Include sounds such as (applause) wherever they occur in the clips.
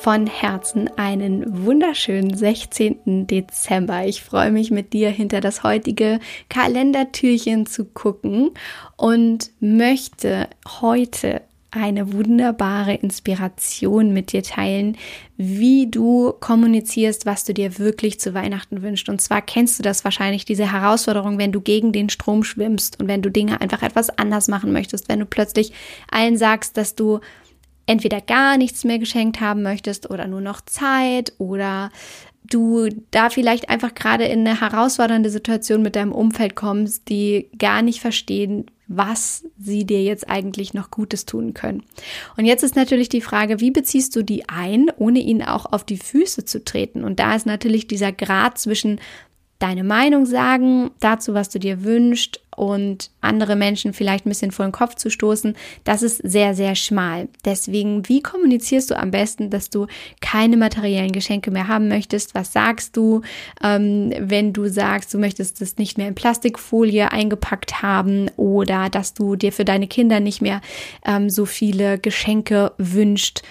von Herzen einen wunderschönen 16. Dezember. Ich freue mich mit dir hinter das heutige Kalendertürchen zu gucken und möchte heute eine wunderbare Inspiration mit dir teilen, wie du kommunizierst, was du dir wirklich zu Weihnachten wünschst. Und zwar kennst du das wahrscheinlich, diese Herausforderung, wenn du gegen den Strom schwimmst und wenn du Dinge einfach etwas anders machen möchtest, wenn du plötzlich allen sagst, dass du entweder gar nichts mehr geschenkt haben möchtest oder nur noch Zeit oder du da vielleicht einfach gerade in eine herausfordernde Situation mit deinem Umfeld kommst, die gar nicht verstehen, was sie dir jetzt eigentlich noch Gutes tun können. Und jetzt ist natürlich die Frage, wie beziehst du die ein, ohne ihnen auch auf die Füße zu treten? Und da ist natürlich dieser Grad zwischen deine Meinung sagen dazu, was du dir wünschst und andere Menschen vielleicht ein bisschen vor den Kopf zu stoßen, das ist sehr, sehr schmal. Deswegen, wie kommunizierst du am besten, dass du keine materiellen Geschenke mehr haben möchtest? Was sagst du, ähm, wenn du sagst, du möchtest es nicht mehr in Plastikfolie eingepackt haben oder dass du dir für deine Kinder nicht mehr ähm, so viele Geschenke wünscht?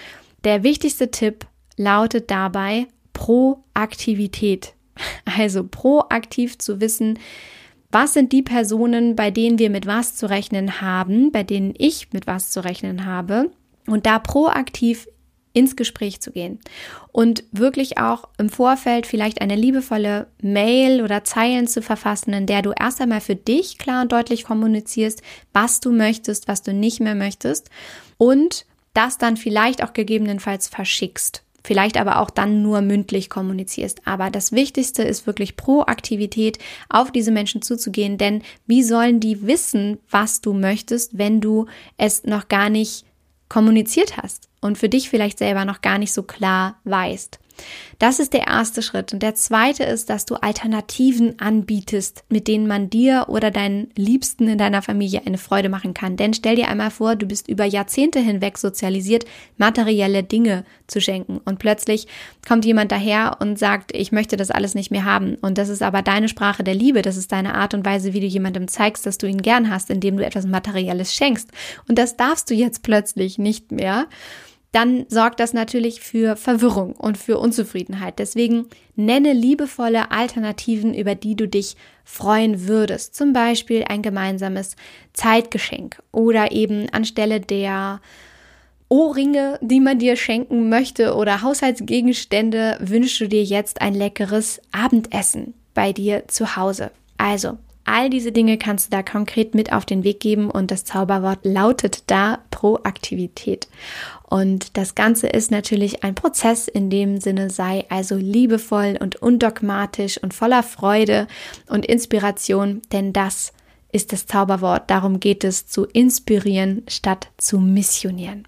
Der wichtigste Tipp lautet dabei Proaktivität. (laughs) Also proaktiv zu wissen, was sind die Personen, bei denen wir mit was zu rechnen haben, bei denen ich mit was zu rechnen habe? Und da proaktiv ins Gespräch zu gehen. Und wirklich auch im Vorfeld vielleicht eine liebevolle Mail oder Zeilen zu verfassen, in der du erst einmal für dich klar und deutlich kommunizierst, was du möchtest, was du nicht mehr möchtest. Und das dann vielleicht auch gegebenenfalls verschickst vielleicht aber auch dann nur mündlich kommunizierst. Aber das Wichtigste ist wirklich Proaktivität, auf diese Menschen zuzugehen, denn wie sollen die wissen, was du möchtest, wenn du es noch gar nicht kommuniziert hast und für dich vielleicht selber noch gar nicht so klar weißt. Das ist der erste Schritt. Und der zweite ist, dass du Alternativen anbietest, mit denen man dir oder deinen Liebsten in deiner Familie eine Freude machen kann. Denn stell dir einmal vor, du bist über Jahrzehnte hinweg sozialisiert, materielle Dinge zu schenken. Und plötzlich kommt jemand daher und sagt, ich möchte das alles nicht mehr haben. Und das ist aber deine Sprache der Liebe. Das ist deine Art und Weise, wie du jemandem zeigst, dass du ihn gern hast, indem du etwas Materielles schenkst. Und das darfst du jetzt plötzlich nicht mehr dann sorgt das natürlich für Verwirrung und für Unzufriedenheit. Deswegen nenne liebevolle Alternativen, über die du dich freuen würdest. Zum Beispiel ein gemeinsames Zeitgeschenk oder eben anstelle der Ohrringe, die man dir schenken möchte oder Haushaltsgegenstände, wünschst du dir jetzt ein leckeres Abendessen bei dir zu Hause. Also, all diese Dinge kannst du da konkret mit auf den Weg geben und das Zauberwort lautet da Proaktivität. Und das Ganze ist natürlich ein Prozess in dem Sinne, sei also liebevoll und undogmatisch und voller Freude und Inspiration, denn das ist das Zauberwort. Darum geht es zu inspirieren statt zu missionieren.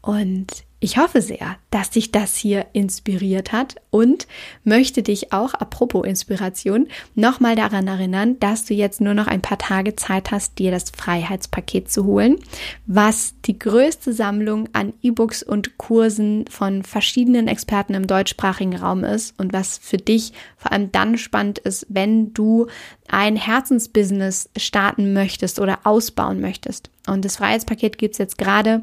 Und ich hoffe sehr, dass dich das hier inspiriert hat und möchte dich auch, apropos Inspiration, nochmal daran erinnern, dass du jetzt nur noch ein paar Tage Zeit hast, dir das Freiheitspaket zu holen, was die größte Sammlung an E-Books und Kursen von verschiedenen Experten im deutschsprachigen Raum ist und was für dich vor allem dann spannend ist, wenn du ein Herzensbusiness starten möchtest oder ausbauen möchtest. Und das Freiheitspaket gibt es jetzt gerade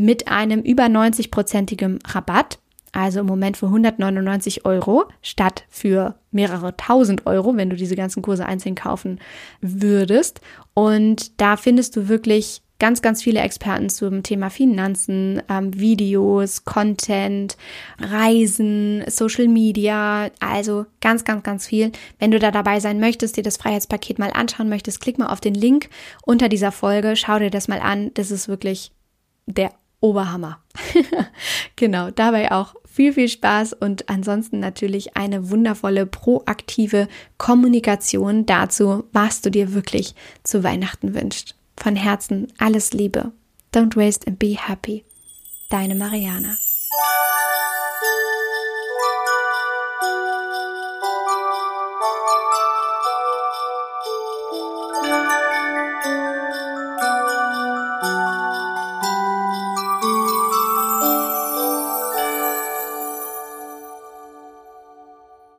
mit einem über 90-prozentigen Rabatt. Also im Moment für 199 Euro statt für mehrere tausend Euro, wenn du diese ganzen Kurse einzeln kaufen würdest. Und da findest du wirklich ganz, ganz viele Experten zum Thema Finanzen, ähm, Videos, Content, Reisen, Social Media, also ganz, ganz, ganz viel. Wenn du da dabei sein möchtest, dir das Freiheitspaket mal anschauen möchtest, klick mal auf den Link unter dieser Folge, schau dir das mal an. Das ist wirklich der Oberhammer. (laughs) genau, dabei auch viel, viel Spaß und ansonsten natürlich eine wundervolle proaktive Kommunikation dazu, was du dir wirklich zu Weihnachten wünschst. Von Herzen alles Liebe. Don't waste and be happy. Deine Mariana.